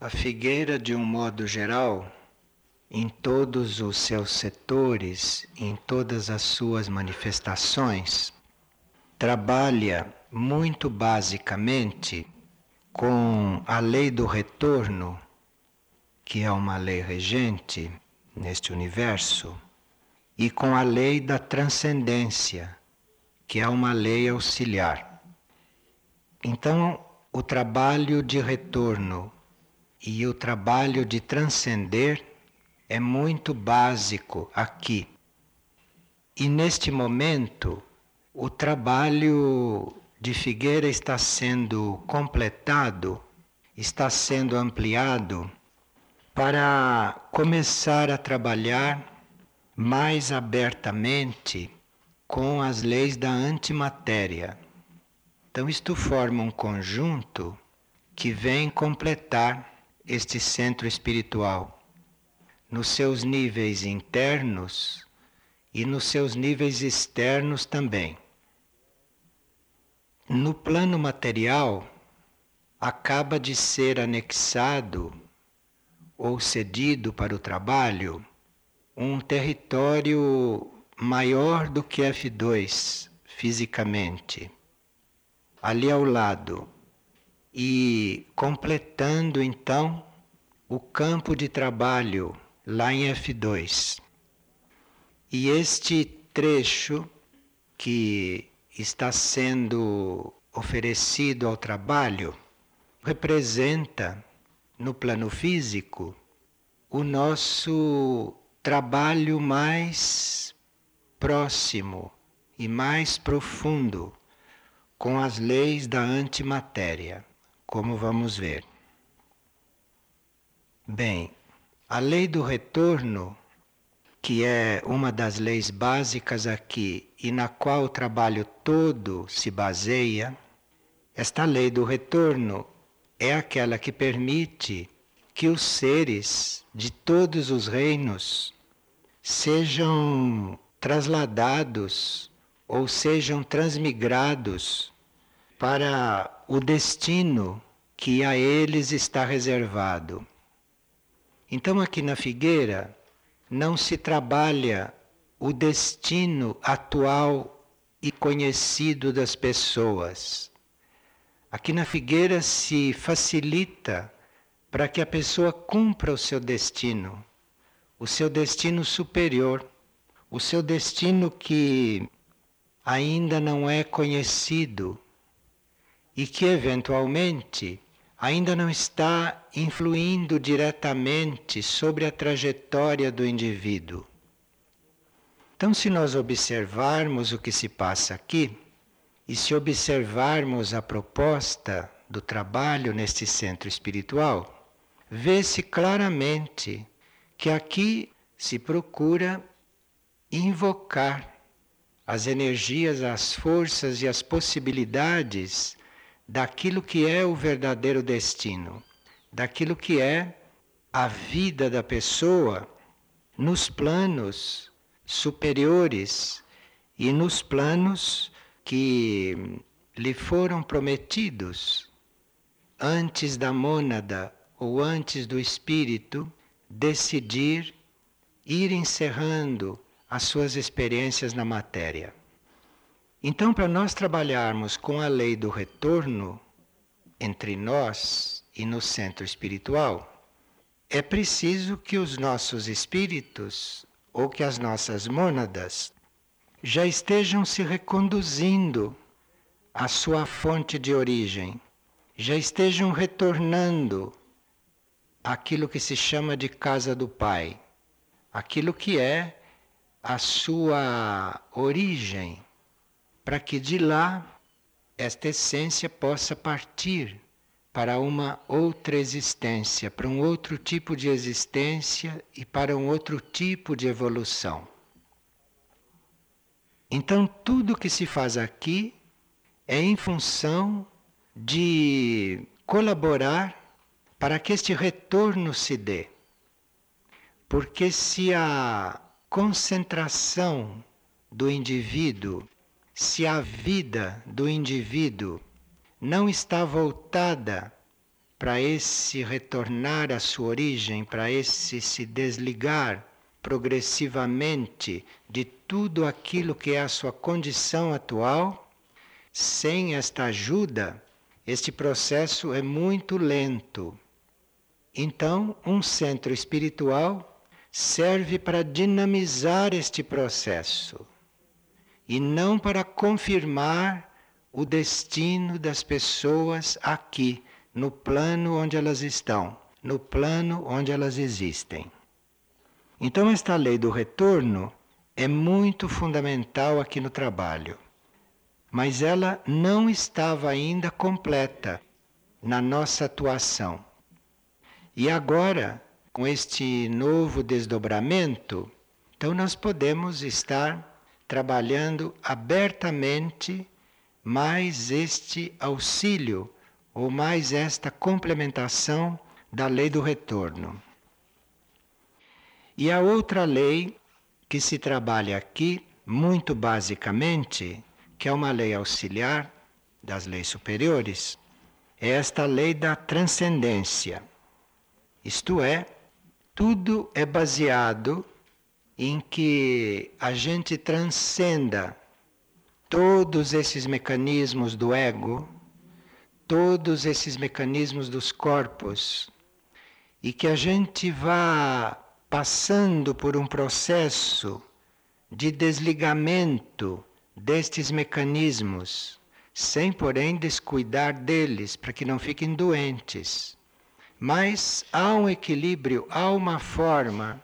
A figueira, de um modo geral, em todos os seus setores, em todas as suas manifestações, trabalha muito basicamente com a lei do retorno, que é uma lei regente neste universo, e com a lei da transcendência, que é uma lei auxiliar. Então, o trabalho de retorno e o trabalho de transcender é muito básico aqui. E neste momento, o trabalho de Figueira está sendo completado, está sendo ampliado para começar a trabalhar mais abertamente com as leis da antimatéria. Então, isto forma um conjunto que vem completar este centro espiritual nos seus níveis internos e nos seus níveis externos também. No plano material, acaba de ser anexado ou cedido para o trabalho um território maior do que F2 fisicamente, ali ao lado e completando então o campo de trabalho lá em F2. E este trecho que está sendo oferecido ao trabalho representa no plano físico o nosso trabalho mais próximo e mais profundo com as leis da antimatéria como vamos ver. Bem, a lei do retorno, que é uma das leis básicas aqui e na qual o trabalho todo se baseia, esta lei do retorno é aquela que permite que os seres de todos os reinos sejam trasladados ou sejam transmigrados para o destino que a eles está reservado. Então, aqui na figueira, não se trabalha o destino atual e conhecido das pessoas. Aqui na figueira se facilita para que a pessoa cumpra o seu destino, o seu destino superior, o seu destino que ainda não é conhecido e que eventualmente ainda não está influindo diretamente sobre a trajetória do indivíduo. Então, se nós observarmos o que se passa aqui, e se observarmos a proposta do trabalho neste centro espiritual, vê-se claramente que aqui se procura invocar as energias, as forças e as possibilidades daquilo que é o verdadeiro destino, daquilo que é a vida da pessoa nos planos superiores e nos planos que lhe foram prometidos antes da mônada ou antes do espírito decidir ir encerrando as suas experiências na matéria. Então, para nós trabalharmos com a lei do retorno entre nós e no centro espiritual, é preciso que os nossos espíritos ou que as nossas mônadas já estejam se reconduzindo à sua fonte de origem, já estejam retornando aquilo que se chama de casa do Pai, aquilo que é a sua origem para que de lá esta essência possa partir para uma outra existência, para um outro tipo de existência e para um outro tipo de evolução. Então, tudo que se faz aqui é em função de colaborar para que este retorno se dê. Porque se a concentração do indivíduo se a vida do indivíduo não está voltada para esse retornar à sua origem, para esse se desligar progressivamente de tudo aquilo que é a sua condição atual, sem esta ajuda, este processo é muito lento. Então, um centro espiritual serve para dinamizar este processo e não para confirmar o destino das pessoas aqui, no plano onde elas estão, no plano onde elas existem. Então, esta lei do retorno é muito fundamental aqui no trabalho mas ela não estava ainda completa na nossa atuação. E agora, com este novo desdobramento, então nós podemos estar trabalhando abertamente mais este auxílio ou mais esta complementação da lei do retorno. E a outra lei que se trabalha aqui, muito basicamente, que é uma lei auxiliar das leis superiores, é esta lei da transcendência. Isto é, tudo é baseado em que a gente transcenda todos esses mecanismos do ego, todos esses mecanismos dos corpos, e que a gente vá passando por um processo de desligamento destes mecanismos, sem porém descuidar deles para que não fiquem doentes. Mas há um equilíbrio, há uma forma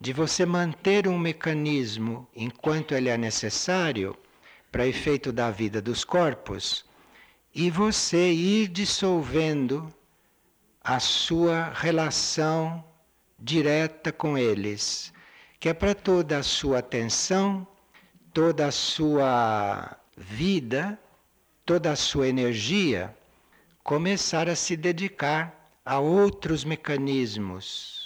de você manter um mecanismo enquanto ele é necessário para efeito da vida dos corpos e você ir dissolvendo a sua relação direta com eles, que é para toda a sua atenção toda a sua vida, toda a sua energia, começar a se dedicar a outros mecanismos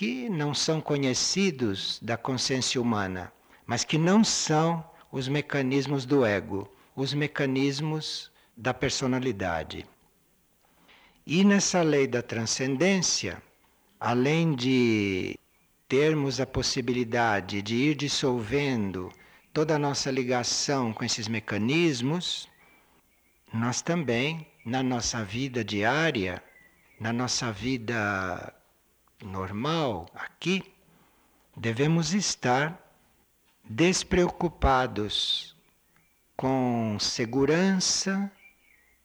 que não são conhecidos da consciência humana, mas que não são os mecanismos do ego, os mecanismos da personalidade. E nessa lei da transcendência, além de termos a possibilidade de ir dissolvendo toda a nossa ligação com esses mecanismos, nós também, na nossa vida diária, na nossa vida normal aqui, devemos estar despreocupados com segurança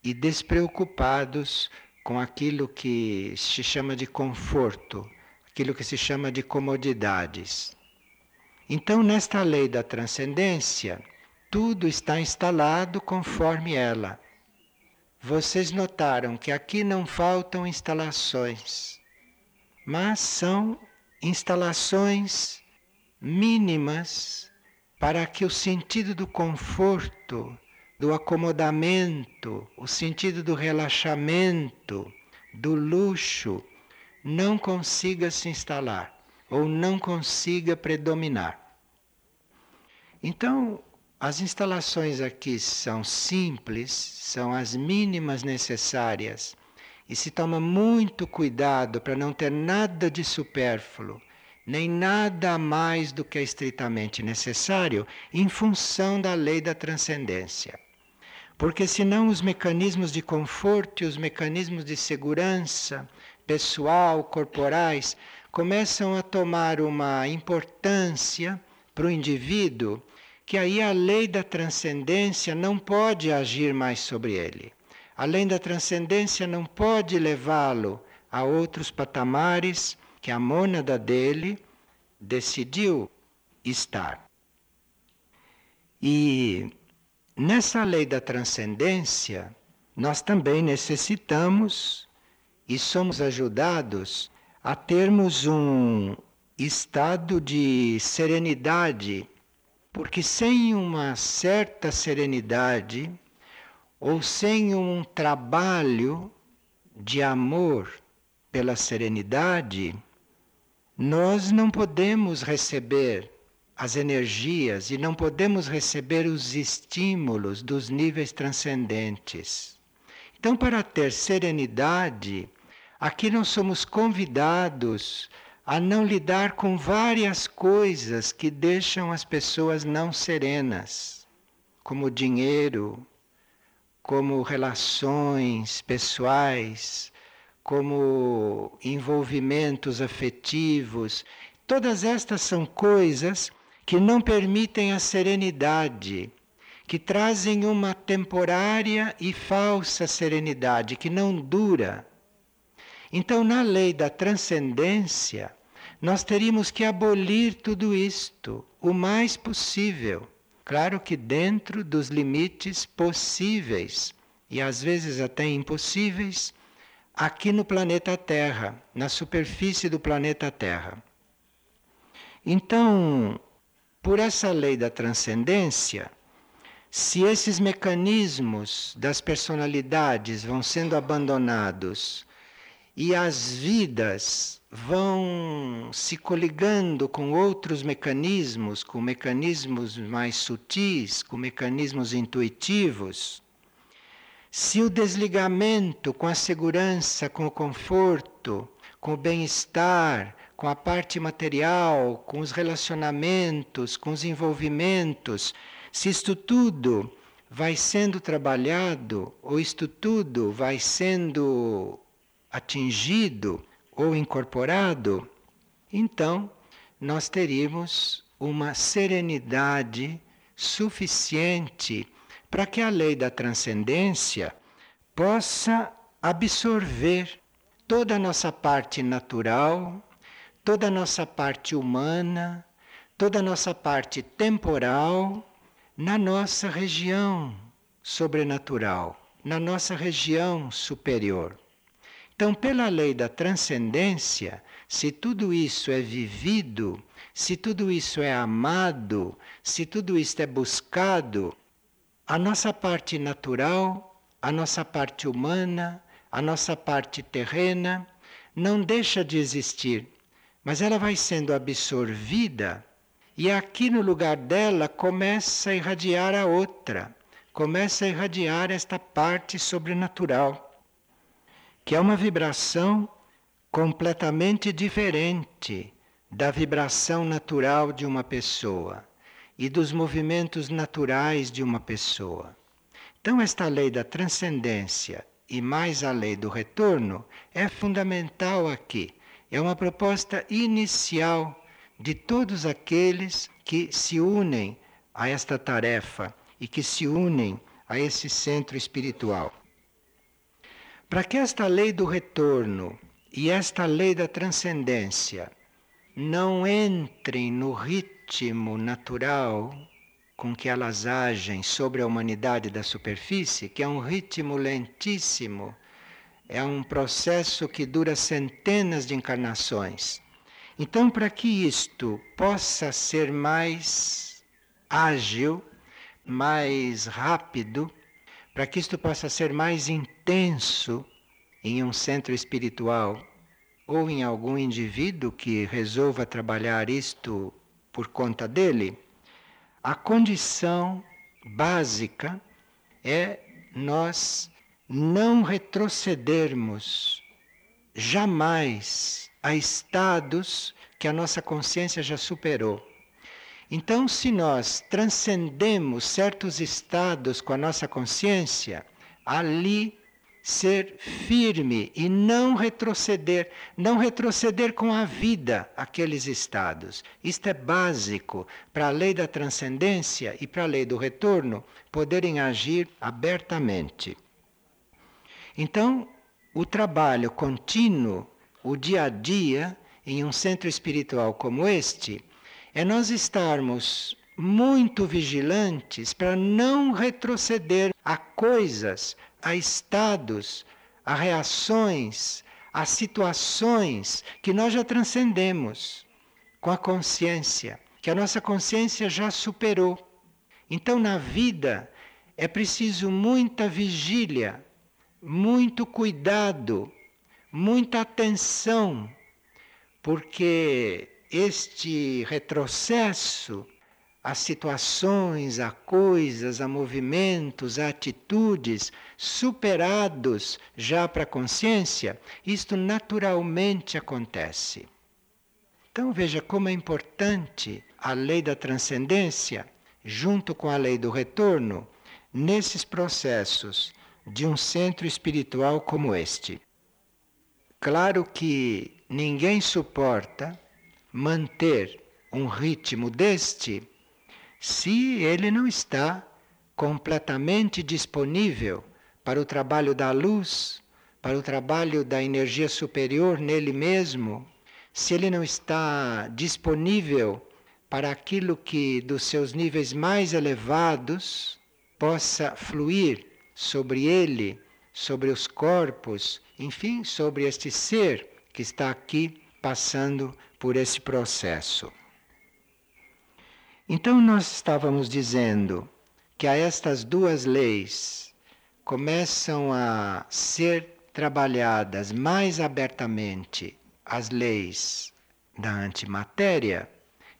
e despreocupados com aquilo que se chama de conforto, aquilo que se chama de comodidades. Então, nesta lei da transcendência, tudo está instalado conforme ela. Vocês notaram que aqui não faltam instalações, mas são instalações mínimas para que o sentido do conforto, do acomodamento, o sentido do relaxamento, do luxo, não consiga se instalar ou não consiga predominar. Então, as instalações aqui são simples, são as mínimas necessárias e se toma muito cuidado para não ter nada de supérfluo, nem nada mais do que é estritamente necessário, em função da lei da transcendência. Porque senão os mecanismos de conforto e os mecanismos de segurança pessoal, corporais, começam a tomar uma importância para o indivíduo que aí a lei da transcendência não pode agir mais sobre ele. A lei da transcendência não pode levá-lo a outros patamares que a mônada dele decidiu estar. E nessa lei da transcendência, nós também necessitamos e somos ajudados a termos um estado de serenidade, porque sem uma certa serenidade ou sem um trabalho de amor pela serenidade, nós não podemos receber as energias e não podemos receber os estímulos dos níveis transcendentes. Então, para ter serenidade, aqui nós somos convidados a não lidar com várias coisas que deixam as pessoas não serenas, como dinheiro, como relações pessoais, como envolvimentos afetivos. Todas estas são coisas que não permitem a serenidade, que trazem uma temporária e falsa serenidade que não dura. Então, na lei da transcendência, nós teríamos que abolir tudo isto o mais possível. Claro que dentro dos limites possíveis e às vezes até impossíveis aqui no planeta Terra, na superfície do planeta Terra. Então, por essa lei da transcendência, se esses mecanismos das personalidades vão sendo abandonados e as vidas vão se coligando com outros mecanismos, com mecanismos mais sutis, com mecanismos intuitivos, se o desligamento com a segurança, com o conforto, com o bem-estar, com a parte material, com os relacionamentos, com os envolvimentos, se isto tudo vai sendo trabalhado, ou isto tudo vai sendo atingido ou incorporado, então nós teríamos uma serenidade suficiente para que a lei da transcendência possa absorver toda a nossa parte natural, toda a nossa parte humana, toda a nossa parte temporal na nossa região sobrenatural, na nossa região superior. Então, pela lei da transcendência, se tudo isso é vivido, se tudo isso é amado, se tudo isso é buscado, a nossa parte natural, a nossa parte humana, a nossa parte terrena não deixa de existir, mas ela vai sendo absorvida e aqui no lugar dela começa a irradiar a outra, começa a irradiar esta parte sobrenatural que é uma vibração completamente diferente da vibração natural de uma pessoa e dos movimentos naturais de uma pessoa. Então, esta lei da transcendência e mais a lei do retorno é fundamental aqui. É uma proposta inicial de todos aqueles que se unem a esta tarefa e que se unem a esse centro espiritual. Para que esta lei do retorno e esta lei da transcendência não entrem no ritmo natural com que elas agem sobre a humanidade da superfície, que é um ritmo lentíssimo, é um processo que dura centenas de encarnações. Então, para que isto possa ser mais ágil, mais rápido, para que isto possa ser mais intenso em um centro espiritual ou em algum indivíduo que resolva trabalhar isto por conta dele, a condição básica é nós não retrocedermos jamais a estados que a nossa consciência já superou. Então, se nós transcendemos certos estados com a nossa consciência, ali ser firme e não retroceder, não retroceder com a vida aqueles estados. Isto é básico para a lei da transcendência e para a lei do retorno poderem agir abertamente. Então, o trabalho contínuo, o dia a dia, em um centro espiritual como este, é nós estarmos muito vigilantes para não retroceder a coisas, a estados, a reações, a situações que nós já transcendemos com a consciência, que a nossa consciência já superou. Então, na vida, é preciso muita vigília, muito cuidado, muita atenção, porque este retrocesso a situações, a coisas, a movimentos, a atitudes superados já para a consciência, isto naturalmente acontece. Então veja como é importante a lei da transcendência, junto com a lei do retorno, nesses processos de um centro espiritual como este. Claro que ninguém suporta manter um ritmo deste se ele não está completamente disponível para o trabalho da luz, para o trabalho da energia superior nele mesmo, se ele não está disponível para aquilo que dos seus níveis mais elevados possa fluir sobre ele, sobre os corpos, enfim, sobre este ser que está aqui passando por esse processo. Então, nós estávamos dizendo que a estas duas leis começam a ser trabalhadas mais abertamente as leis da antimatéria,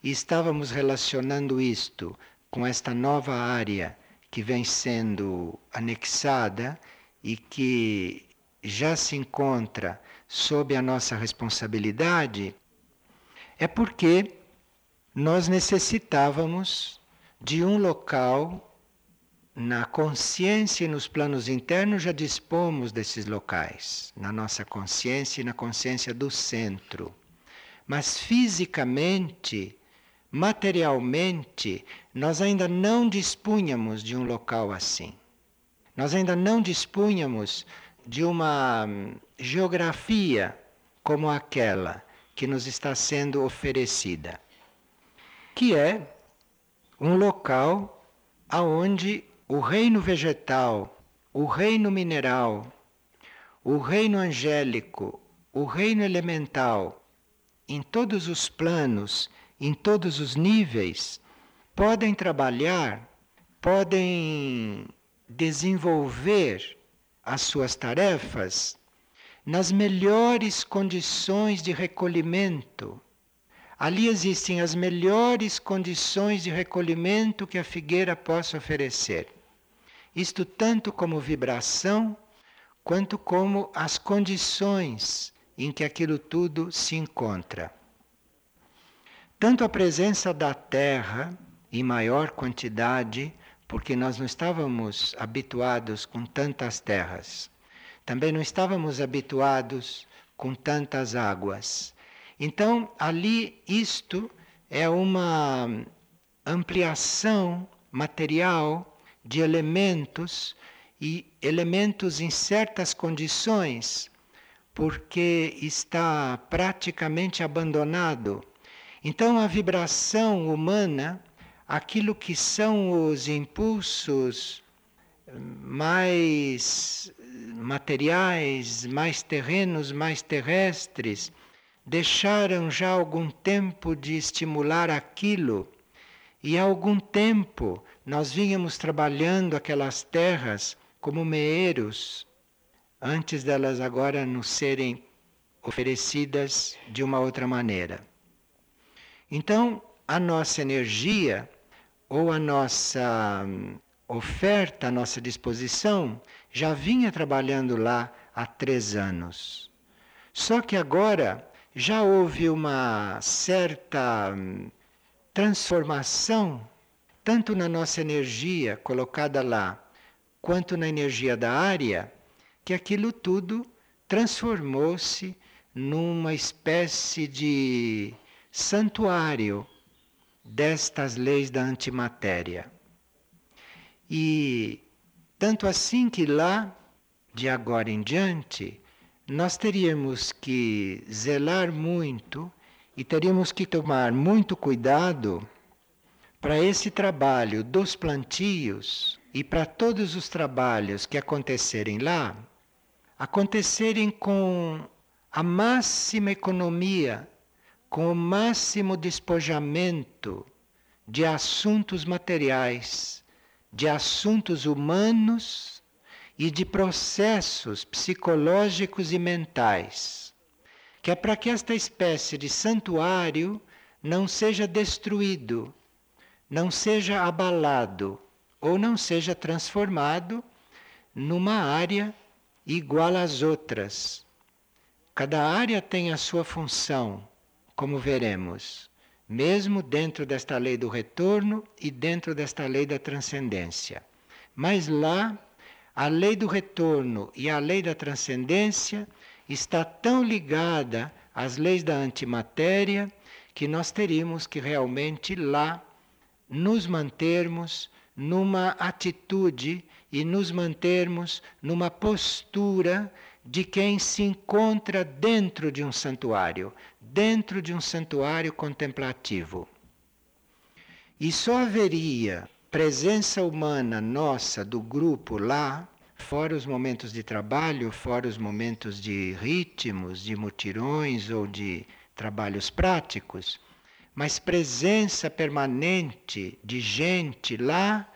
e estávamos relacionando isto com esta nova área que vem sendo anexada e que já se encontra sob a nossa responsabilidade, é porque nós necessitávamos de um local na consciência e nos planos internos já dispomos desses locais, na nossa consciência e na consciência do centro. Mas fisicamente, materialmente, nós ainda não dispunhamos de um local assim. Nós ainda não dispunhamos de uma hum, geografia como aquela que nos está sendo oferecida que é um local aonde o reino vegetal, o reino mineral, o reino angélico, o reino elemental, em todos os planos, em todos os níveis, podem trabalhar, podem desenvolver as suas tarefas nas melhores condições de recolhimento Ali existem as melhores condições de recolhimento que a figueira possa oferecer. Isto tanto como vibração, quanto como as condições em que aquilo tudo se encontra. Tanto a presença da terra em maior quantidade, porque nós não estávamos habituados com tantas terras. Também não estávamos habituados com tantas águas. Então, ali, isto é uma ampliação material de elementos e elementos em certas condições, porque está praticamente abandonado. Então, a vibração humana, aquilo que são os impulsos mais materiais, mais terrenos, mais terrestres, deixaram já algum tempo de estimular aquilo, e há algum tempo nós vínhamos trabalhando aquelas terras como meeiros, antes delas agora nos serem oferecidas de uma outra maneira. Então, a nossa energia ou a nossa hum, oferta, a nossa disposição, já vinha trabalhando lá há três anos. Só que agora já houve uma certa hum, transformação, tanto na nossa energia colocada lá, quanto na energia da área, que aquilo tudo transformou-se numa espécie de santuário destas leis da antimatéria. E tanto assim que lá, de agora em diante, nós teríamos que zelar muito e teríamos que tomar muito cuidado para esse trabalho dos plantios e para todos os trabalhos que acontecerem lá, acontecerem com a máxima economia, com o máximo despojamento de assuntos materiais, de assuntos humanos e de processos psicológicos e mentais, que é para que esta espécie de santuário não seja destruído, não seja abalado ou não seja transformado numa área igual às outras. Cada área tem a sua função, como veremos, mesmo dentro desta lei do retorno e dentro desta lei da transcendência. Mas lá, a lei do retorno e a lei da transcendência está tão ligada às leis da antimatéria que nós teríamos que realmente lá nos mantermos numa atitude e nos mantermos numa postura de quem se encontra dentro de um santuário, dentro de um santuário contemplativo. E só haveria presença humana nossa do grupo lá, fora os momentos de trabalho, fora os momentos de ritmos, de mutirões ou de trabalhos práticos, mas presença permanente de gente lá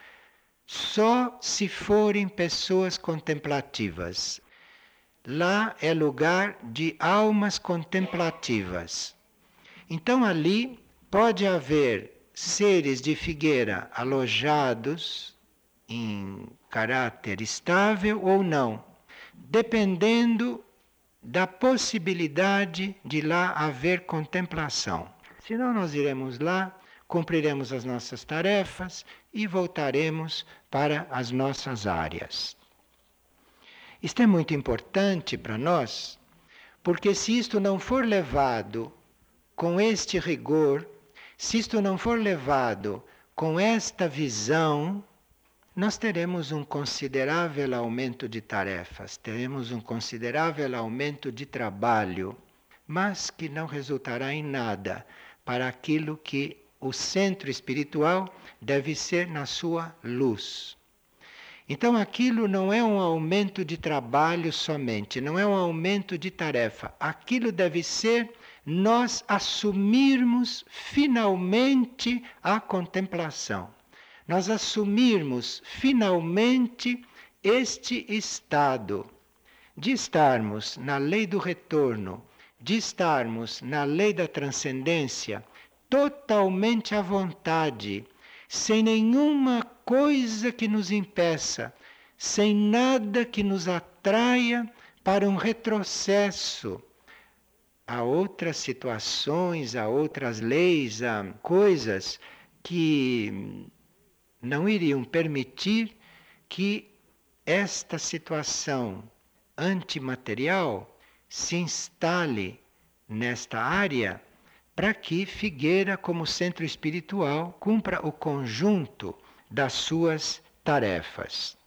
só se forem pessoas contemplativas. Lá é lugar de almas contemplativas. Então ali pode haver seres de figueira alojados em caráter estável ou não, dependendo da possibilidade de lá haver contemplação. Senão, nós iremos lá, cumpriremos as nossas tarefas e voltaremos para as nossas áreas. Isto é muito importante para nós, porque se isto não for levado com este rigor, se isto não for levado com esta visão, nós teremos um considerável aumento de tarefas, teremos um considerável aumento de trabalho, mas que não resultará em nada para aquilo que o centro espiritual deve ser na sua luz. Então aquilo não é um aumento de trabalho somente, não é um aumento de tarefa. Aquilo deve ser nós assumirmos finalmente a contemplação nós assumirmos finalmente este estado de estarmos na lei do retorno, de estarmos na lei da transcendência, totalmente à vontade, sem nenhuma coisa que nos impeça, sem nada que nos atraia para um retrocesso. A outras situações, a outras leis, a coisas que não iriam permitir que esta situação antimaterial se instale nesta área para que Figueira, como centro espiritual, cumpra o conjunto das suas tarefas.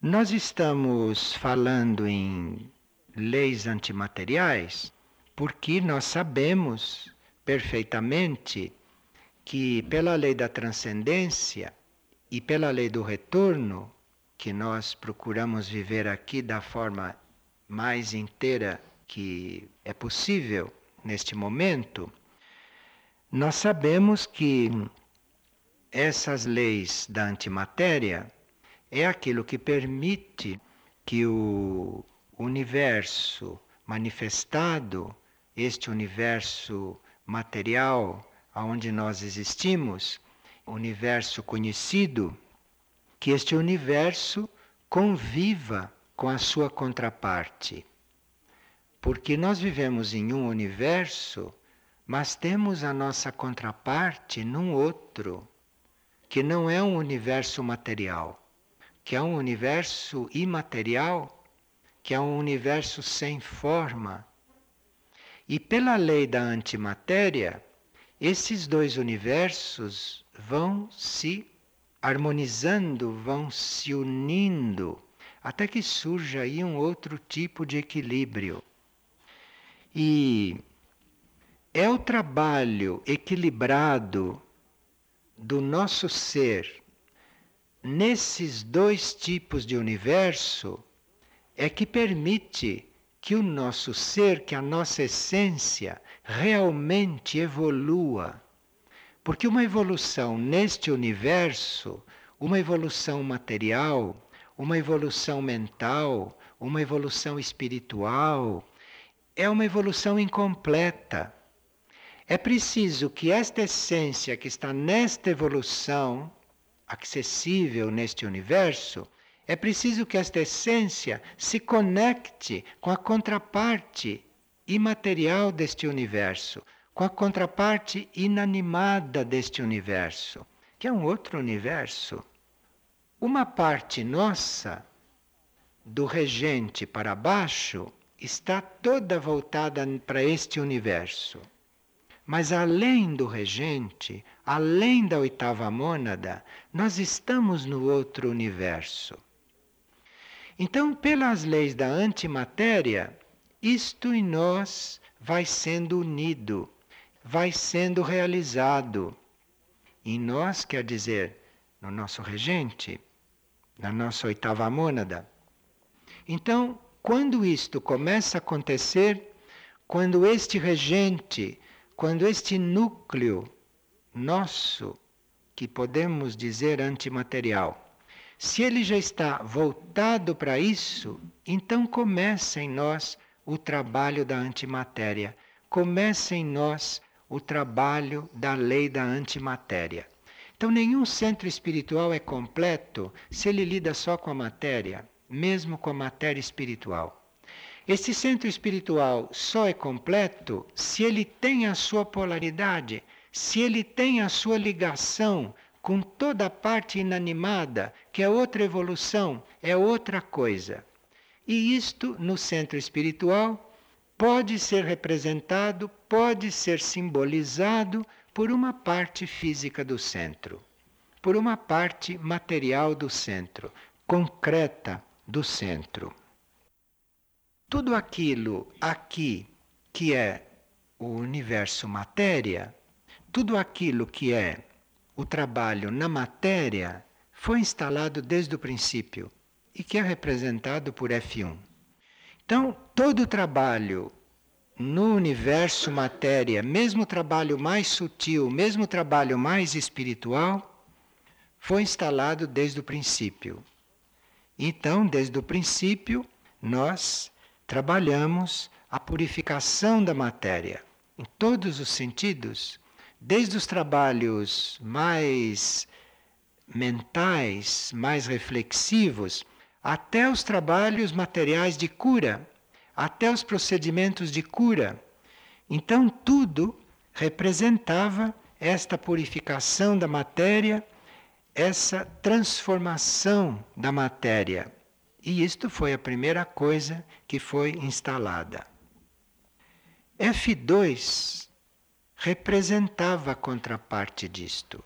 Nós estamos falando em leis antimateriais porque nós sabemos perfeitamente que pela lei da transcendência e pela lei do retorno, que nós procuramos viver aqui da forma mais inteira que é possível neste momento, nós sabemos que essas leis da antimatéria é aquilo que permite que o universo manifestado, este universo material aonde nós existimos, universo conhecido, que este universo conviva com a sua contraparte. Porque nós vivemos em um universo, mas temos a nossa contraparte num outro, que não é um universo material, que é um universo imaterial, que é um universo sem forma. E pela lei da antimatéria, esses dois universos vão se harmonizando, vão se unindo, até que surja aí um outro tipo de equilíbrio. E é o trabalho equilibrado do nosso ser nesses dois tipos de universo é que permite que o nosso ser, que a nossa essência realmente evolua. Porque uma evolução neste universo, uma evolução material, uma evolução mental, uma evolução espiritual, é uma evolução incompleta. É preciso que esta essência que está nesta evolução acessível neste universo, é preciso que esta essência se conecte com a contraparte imaterial deste universo, com a contraparte inanimada deste universo, que é um outro universo. Uma parte nossa, do regente para baixo, está toda voltada para este universo. Mas além do regente, além da oitava mônada, nós estamos no outro universo. Então, pelas leis da antimatéria, isto em nós vai sendo unido, vai sendo realizado. Em nós quer dizer no nosso regente, na nossa oitava mônada. Então, quando isto começa a acontecer, quando este regente quando este núcleo nosso, que podemos dizer antimaterial, se ele já está voltado para isso, então começa em nós o trabalho da antimatéria, começa em nós o trabalho da lei da antimatéria. Então, nenhum centro espiritual é completo se ele lida só com a matéria, mesmo com a matéria espiritual. Esse centro espiritual só é completo se ele tem a sua polaridade, se ele tem a sua ligação com toda a parte inanimada, que é outra evolução, é outra coisa. E isto no centro espiritual pode ser representado, pode ser simbolizado por uma parte física do centro, por uma parte material do centro, concreta do centro tudo aquilo aqui que é o universo matéria, tudo aquilo que é o trabalho na matéria, foi instalado desde o princípio e que é representado por F1. Então, todo o trabalho no universo matéria, mesmo o trabalho mais sutil, mesmo o trabalho mais espiritual, foi instalado desde o princípio. Então, desde o princípio, nós trabalhamos a purificação da matéria em todos os sentidos, desde os trabalhos mais mentais, mais reflexivos, até os trabalhos materiais de cura, até os procedimentos de cura. Então, tudo representava esta purificação da matéria, essa transformação da matéria. E isto foi a primeira coisa que foi instalada. F2 representava a contraparte disto,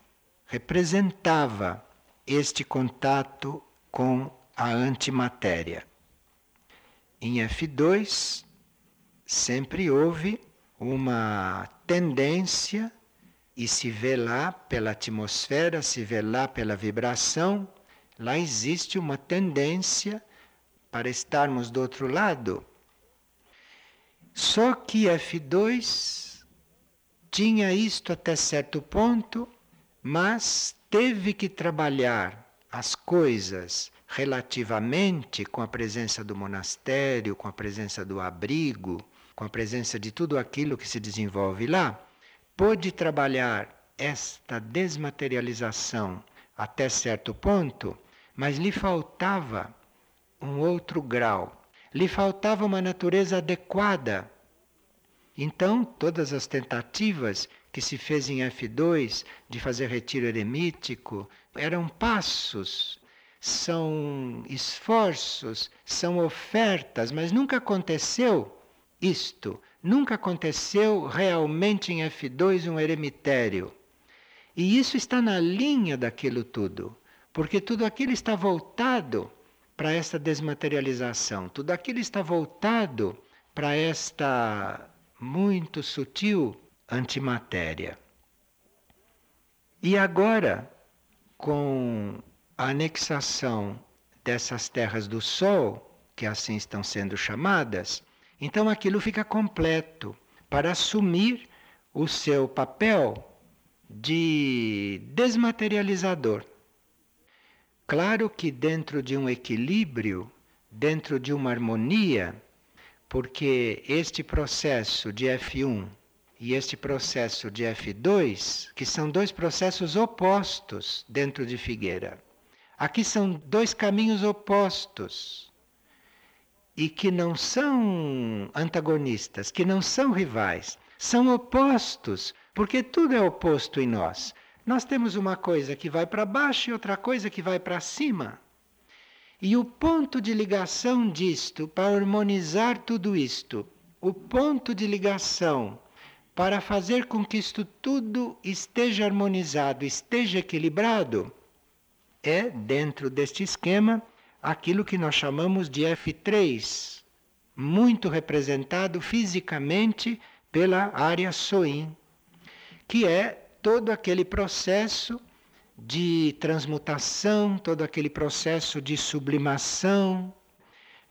representava este contato com a antimatéria. Em F2 sempre houve uma tendência, e se vê lá pela atmosfera, se vê lá pela vibração, Lá existe uma tendência para estarmos do outro lado. Só que F2 tinha isto até certo ponto, mas teve que trabalhar as coisas relativamente com a presença do monastério, com a presença do abrigo, com a presença de tudo aquilo que se desenvolve lá, pôde trabalhar esta desmaterialização até certo ponto mas lhe faltava um outro grau, lhe faltava uma natureza adequada. Então, todas as tentativas que se fez em F2 de fazer retiro eremítico eram passos, são esforços, são ofertas, mas nunca aconteceu isto. Nunca aconteceu realmente em F2 um eremitério. E isso está na linha daquilo tudo. Porque tudo aquilo está voltado para esta desmaterialização, tudo aquilo está voltado para esta muito sutil antimatéria. E agora, com a anexação dessas terras do Sol, que assim estão sendo chamadas, então aquilo fica completo para assumir o seu papel de desmaterializador. Claro que dentro de um equilíbrio, dentro de uma harmonia, porque este processo de F1 e este processo de F2, que são dois processos opostos dentro de Figueira. Aqui são dois caminhos opostos e que não são antagonistas, que não são rivais, são opostos, porque tudo é oposto em nós. Nós temos uma coisa que vai para baixo e outra coisa que vai para cima. E o ponto de ligação disto, para harmonizar tudo isto, o ponto de ligação para fazer com que isto tudo esteja harmonizado, esteja equilibrado, é, dentro deste esquema, aquilo que nós chamamos de F3, muito representado fisicamente pela área SOIM, que é todo aquele processo de transmutação, todo aquele processo de sublimação,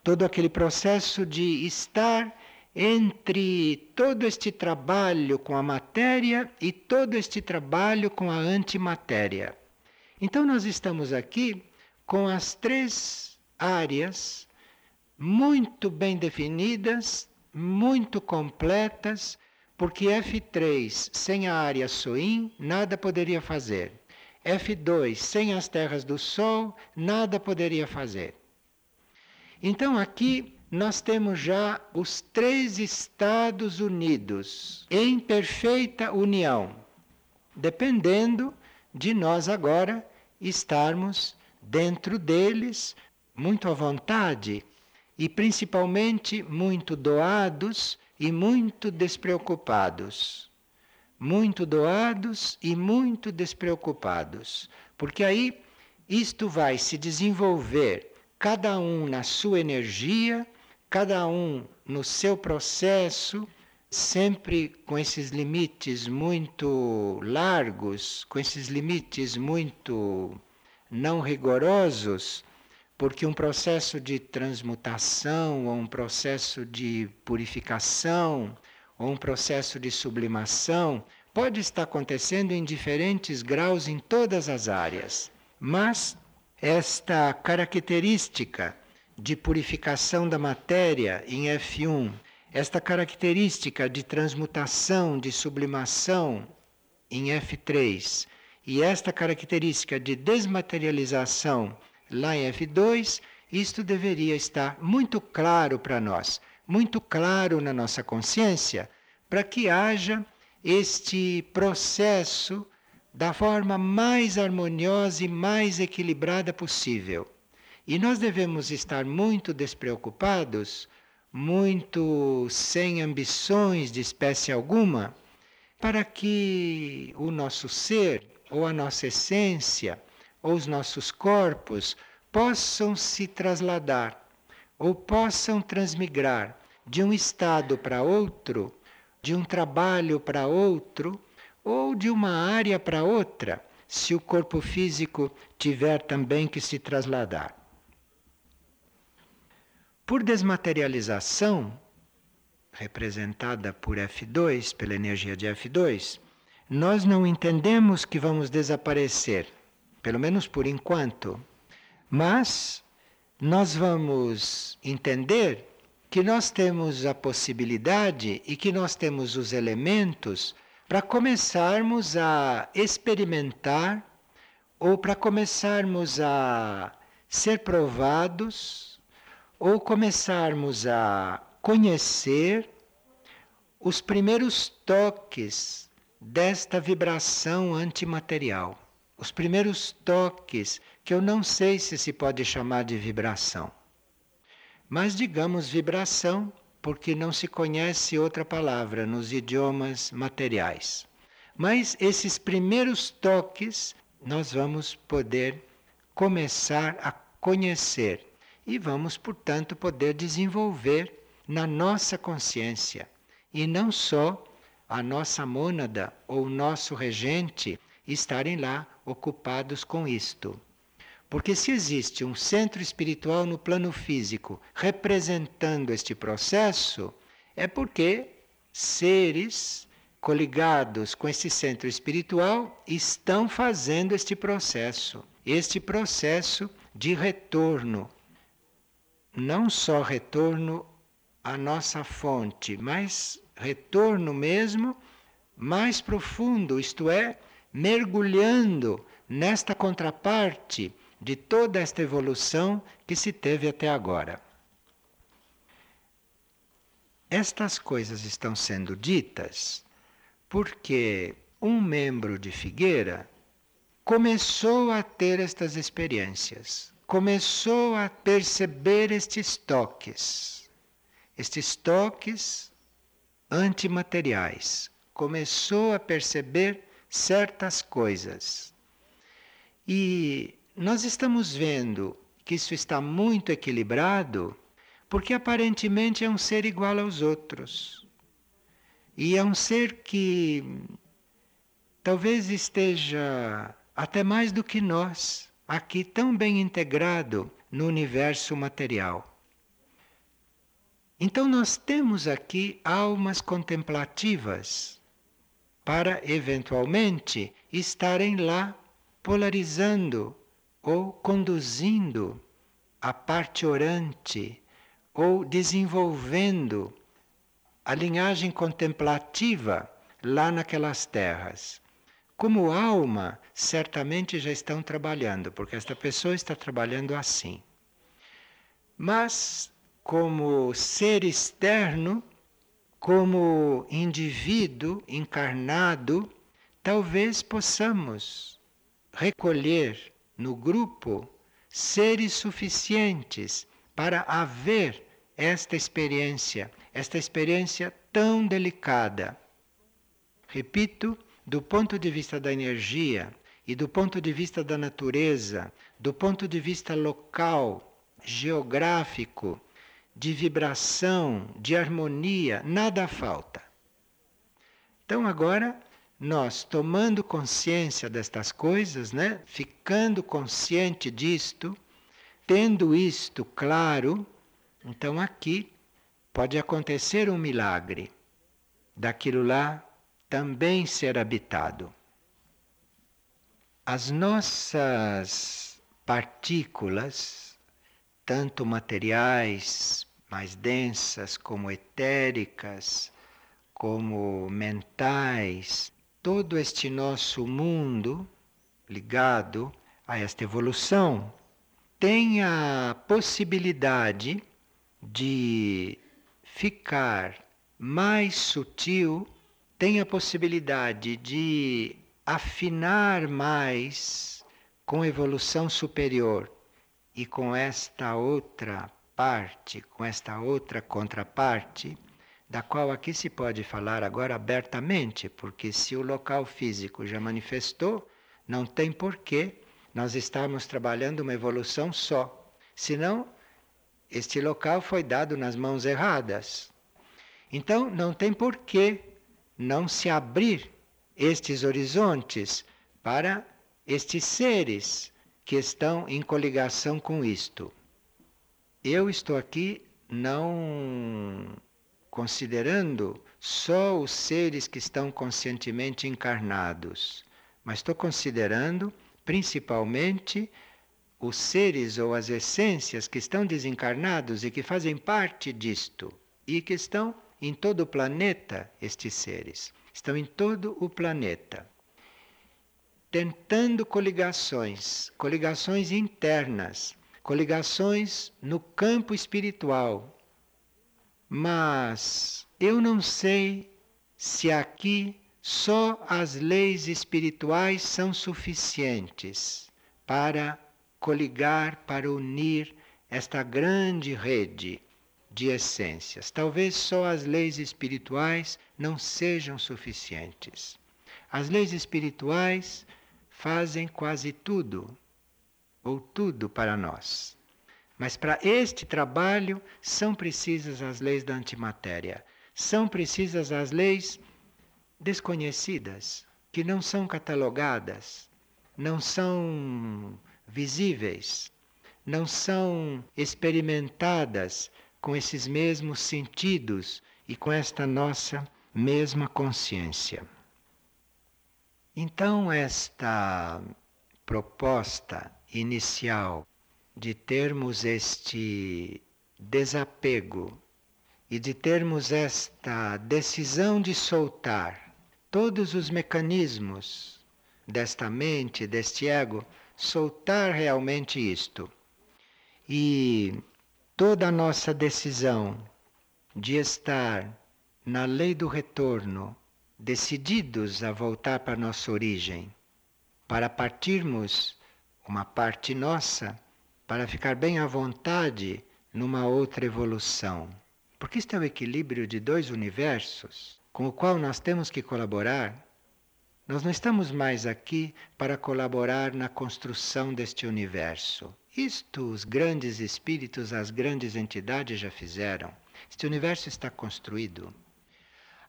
todo aquele processo de estar entre todo este trabalho com a matéria e todo este trabalho com a antimatéria. Então, nós estamos aqui com as três áreas muito bem definidas, muito completas, porque F3 sem a área SOIM nada poderia fazer. F2 sem as terras do Sol nada poderia fazer. Então aqui nós temos já os três Estados Unidos em perfeita união, dependendo de nós agora estarmos dentro deles muito à vontade e principalmente muito doados e muito despreocupados. Muito doados e muito despreocupados, porque aí isto vai se desenvolver, cada um na sua energia, cada um no seu processo, sempre com esses limites muito largos, com esses limites muito não rigorosos, porque um processo de transmutação, ou um processo de purificação, ou um processo de sublimação pode estar acontecendo em diferentes graus em todas as áreas. Mas esta característica de purificação da matéria em F1, esta característica de transmutação, de sublimação em F3 e esta característica de desmaterialização lá em F2, isto deveria estar muito claro para nós, muito claro na nossa consciência, para que haja este processo da forma mais harmoniosa e mais equilibrada possível. E nós devemos estar muito despreocupados, muito sem ambições de espécie alguma, para que o nosso ser, ou a nossa essência, ou os nossos corpos possam se trasladar, ou possam transmigrar de um estado para outro, de um trabalho para outro, ou de uma área para outra, se o corpo físico tiver também que se trasladar. Por desmaterialização, representada por F2, pela energia de F2, nós não entendemos que vamos desaparecer, pelo menos por enquanto, mas nós vamos entender que nós temos a possibilidade e que nós temos os elementos para começarmos a experimentar ou para começarmos a ser provados ou começarmos a conhecer os primeiros toques desta vibração antimaterial. Os primeiros toques que eu não sei se se pode chamar de vibração. Mas digamos vibração porque não se conhece outra palavra nos idiomas materiais. Mas esses primeiros toques nós vamos poder começar a conhecer e vamos, portanto, poder desenvolver na nossa consciência e não só a nossa mônada ou o nosso regente estarem lá ocupados com isto. Porque se existe um centro espiritual no plano físico representando este processo, é porque seres coligados com esse centro espiritual estão fazendo este processo, este processo de retorno não só retorno à nossa fonte, mas retorno mesmo mais profundo, isto é, mergulhando nesta contraparte de toda esta evolução que se teve até agora. Estas coisas estão sendo ditas porque um membro de Figueira começou a ter estas experiências, começou a perceber estes toques, estes toques antimateriais, começou a perceber certas coisas. E nós estamos vendo que isso está muito equilibrado, porque aparentemente é um ser igual aos outros. E é um ser que talvez esteja até mais do que nós, aqui tão bem integrado no universo material. Então, nós temos aqui almas contemplativas para eventualmente estarem lá polarizando ou conduzindo a parte orante ou desenvolvendo a linhagem contemplativa lá naquelas terras. Como alma, certamente já estão trabalhando, porque esta pessoa está trabalhando assim. Mas, como ser externo, como indivíduo encarnado, talvez possamos recolher no grupo seres suficientes para haver esta experiência, esta experiência tão delicada. Repito, do ponto de vista da energia e do ponto de vista da natureza, do ponto de vista local, geográfico, de vibração, de harmonia, nada falta. Então agora nós tomando consciência destas coisas, né, ficando consciente disto, tendo isto claro, então aqui pode acontecer um milagre daquilo lá também ser habitado. As nossas partículas, tanto materiais, mais densas, como etéricas, como mentais, todo este nosso mundo ligado a esta evolução tem a possibilidade de ficar mais sutil, tem a possibilidade de afinar mais com evolução superior e com esta outra parte, com esta outra contraparte, da qual aqui se pode falar agora abertamente, porque se o local físico já manifestou, não tem porquê nós estarmos trabalhando uma evolução só. Senão, este local foi dado nas mãos erradas. Então, não tem porquê não se abrir estes horizontes para estes seres que estão em coligação com isto. Eu estou aqui não considerando só os seres que estão conscientemente encarnados, mas estou considerando principalmente os seres ou as essências que estão desencarnados e que fazem parte disto e que estão em todo o planeta, estes seres. Estão em todo o planeta. Tentando coligações, coligações internas, coligações no campo espiritual, mas eu não sei se aqui só as leis espirituais são suficientes para coligar, para unir esta grande rede de essências. Talvez só as leis espirituais não sejam suficientes. As leis espirituais fazem quase tudo, ou tudo para nós. Mas para este trabalho são precisas as leis da antimatéria, são precisas as leis desconhecidas, que não são catalogadas, não são visíveis, não são experimentadas com esses mesmos sentidos e com esta nossa mesma consciência. Então, esta proposta inicial de termos este desapego e de termos esta decisão de soltar todos os mecanismos desta mente, deste ego, soltar realmente isto. E toda a nossa decisão de estar na lei do retorno, decididos a voltar para nossa origem, para partirmos uma parte nossa, para ficar bem à vontade numa outra evolução. Porque isto é o equilíbrio de dois universos com o qual nós temos que colaborar. Nós não estamos mais aqui para colaborar na construção deste universo. Isto os grandes espíritos, as grandes entidades já fizeram. Este universo está construído.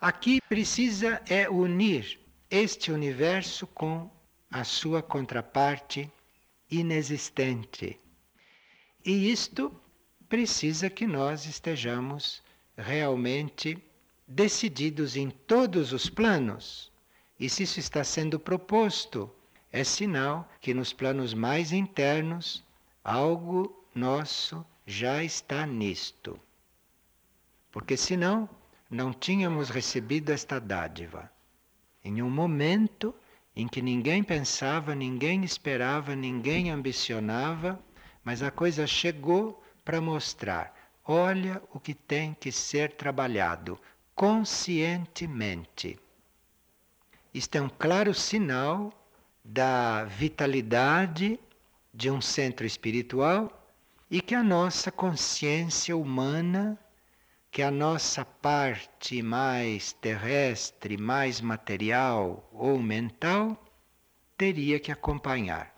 Aqui precisa é unir este universo com a sua contraparte inexistente. E isto precisa que nós estejamos realmente decididos em todos os planos. E se isso está sendo proposto, é sinal que nos planos mais internos algo nosso já está nisto. Porque senão não tínhamos recebido esta dádiva. Em um momento em que ninguém pensava, ninguém esperava, ninguém ambicionava, mas a coisa chegou para mostrar: olha o que tem que ser trabalhado conscientemente. Isto é um claro sinal da vitalidade de um centro espiritual e que a nossa consciência humana que a nossa parte mais terrestre, mais material ou mental, teria que acompanhar,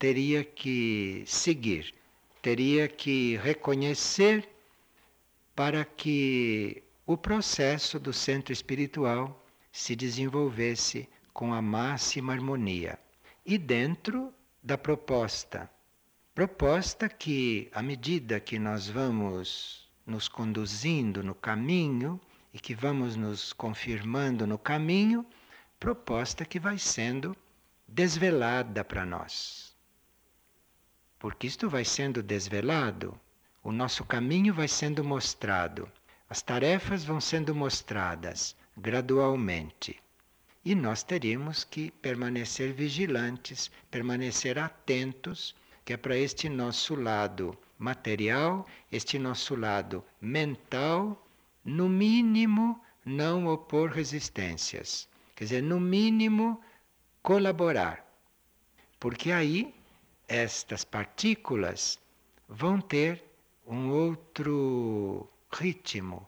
teria que seguir, teria que reconhecer para que o processo do centro espiritual se desenvolvesse com a máxima harmonia e dentro da proposta. Proposta que, à medida que nós vamos nos conduzindo no caminho e que vamos nos confirmando no caminho, proposta que vai sendo desvelada para nós. Porque isto vai sendo desvelado, o nosso caminho vai sendo mostrado, as tarefas vão sendo mostradas gradualmente. E nós teríamos que permanecer vigilantes, permanecer atentos, que é para este nosso lado material, este nosso lado mental, no mínimo não opor resistências. Quer dizer, no mínimo colaborar. Porque aí estas partículas vão ter um outro ritmo,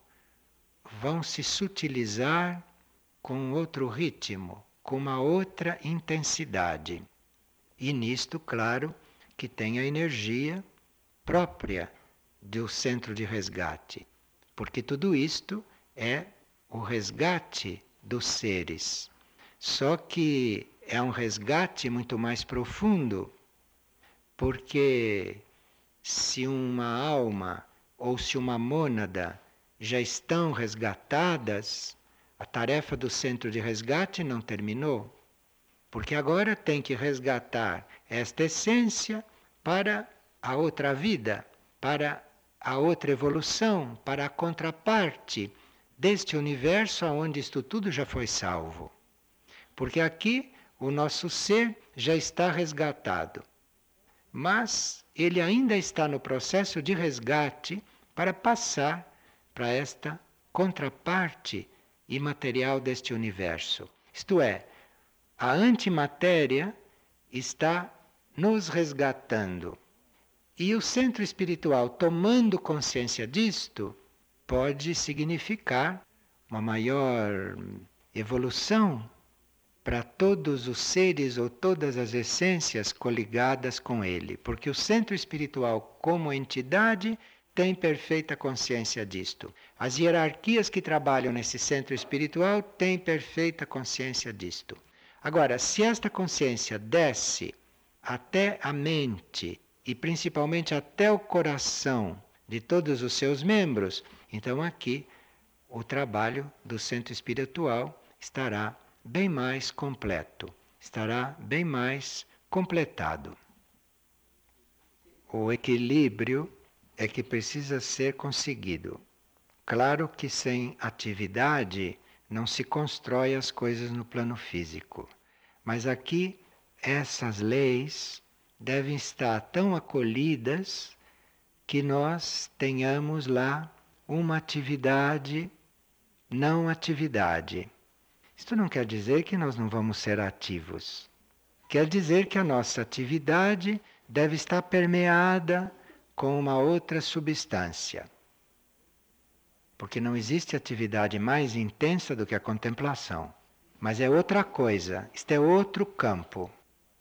vão se sutilizar com outro ritmo, com uma outra intensidade. E nisto, claro, que tem a energia própria do centro de resgate, porque tudo isto é o resgate dos seres. Só que é um resgate muito mais profundo, porque se uma alma ou se uma mônada já estão resgatadas, a tarefa do centro de resgate não terminou. Porque agora tem que resgatar esta essência para a outra vida, para a outra evolução, para a contraparte deste universo onde isto tudo já foi salvo. Porque aqui o nosso ser já está resgatado. Mas ele ainda está no processo de resgate para passar para esta contraparte imaterial deste universo. Isto é, a antimatéria está nos resgatando e o centro espiritual, tomando consciência disto, pode significar uma maior evolução para todos os seres ou todas as essências coligadas com ele, porque o centro espiritual, como entidade, tem perfeita consciência disto. As hierarquias que trabalham nesse centro espiritual têm perfeita consciência disto. Agora, se esta consciência desce até a mente e principalmente até o coração de todos os seus membros, então aqui o trabalho do centro espiritual estará bem mais completo, estará bem mais completado. O equilíbrio é que precisa ser conseguido. Claro que sem atividade não se constrói as coisas no plano físico. Mas aqui essas leis devem estar tão acolhidas que nós tenhamos lá uma atividade, não atividade. Isto não quer dizer que nós não vamos ser ativos. Quer dizer que a nossa atividade deve estar permeada com uma outra substância. Porque não existe atividade mais intensa do que a contemplação. Mas é outra coisa, isto é outro campo.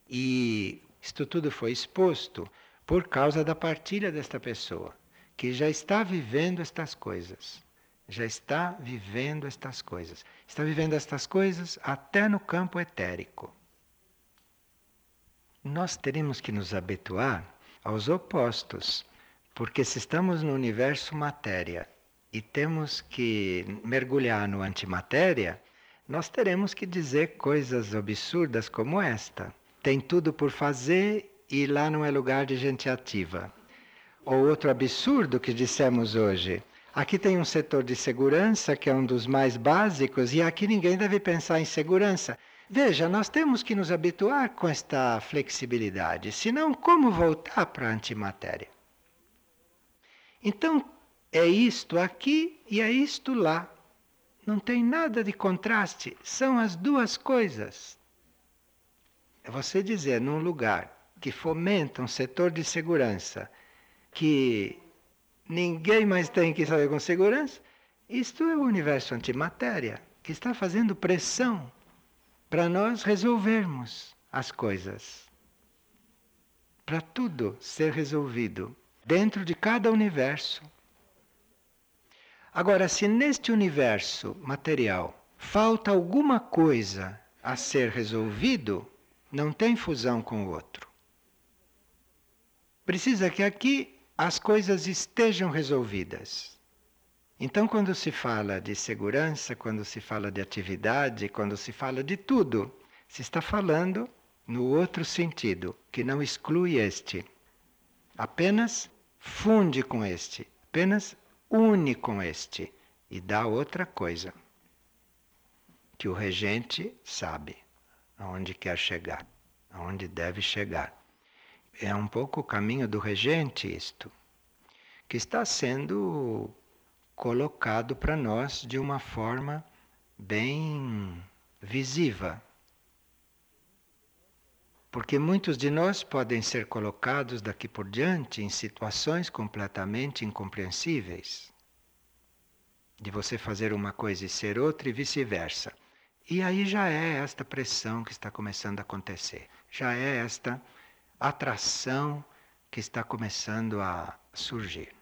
E isto tudo foi exposto por causa da partilha desta pessoa, que já está vivendo estas coisas. Já está vivendo estas coisas. Está vivendo estas coisas até no campo etérico. Nós teremos que nos habituar aos opostos, porque se estamos no universo matéria e temos que mergulhar no antimatéria, nós teremos que dizer coisas absurdas como esta. Tem tudo por fazer e lá não é lugar de gente ativa. Ou outro absurdo que dissemos hoje. Aqui tem um setor de segurança que é um dos mais básicos e aqui ninguém deve pensar em segurança. Veja, nós temos que nos habituar com esta flexibilidade, senão como voltar para a antimatéria? Então, é isto aqui e é isto lá. Não tem nada de contraste, são as duas coisas. É você dizer num lugar que fomenta um setor de segurança que ninguém mais tem que saber com segurança, isto é o universo antimatéria que está fazendo pressão para nós resolvermos as coisas. Para tudo ser resolvido dentro de cada universo. Agora, se neste universo material falta alguma coisa a ser resolvido, não tem fusão com o outro. Precisa que aqui as coisas estejam resolvidas. Então, quando se fala de segurança, quando se fala de atividade, quando se fala de tudo, se está falando no outro sentido, que não exclui este. Apenas funde com este, apenas une com este e dá outra coisa. Que o regente sabe aonde quer chegar, aonde deve chegar. É um pouco o caminho do regente isto, que está sendo colocado para nós de uma forma bem visiva. Porque muitos de nós podem ser colocados daqui por diante em situações completamente incompreensíveis. De você fazer uma coisa e ser outra e vice-versa. E aí já é esta pressão que está começando a acontecer. Já é esta atração que está começando a surgir.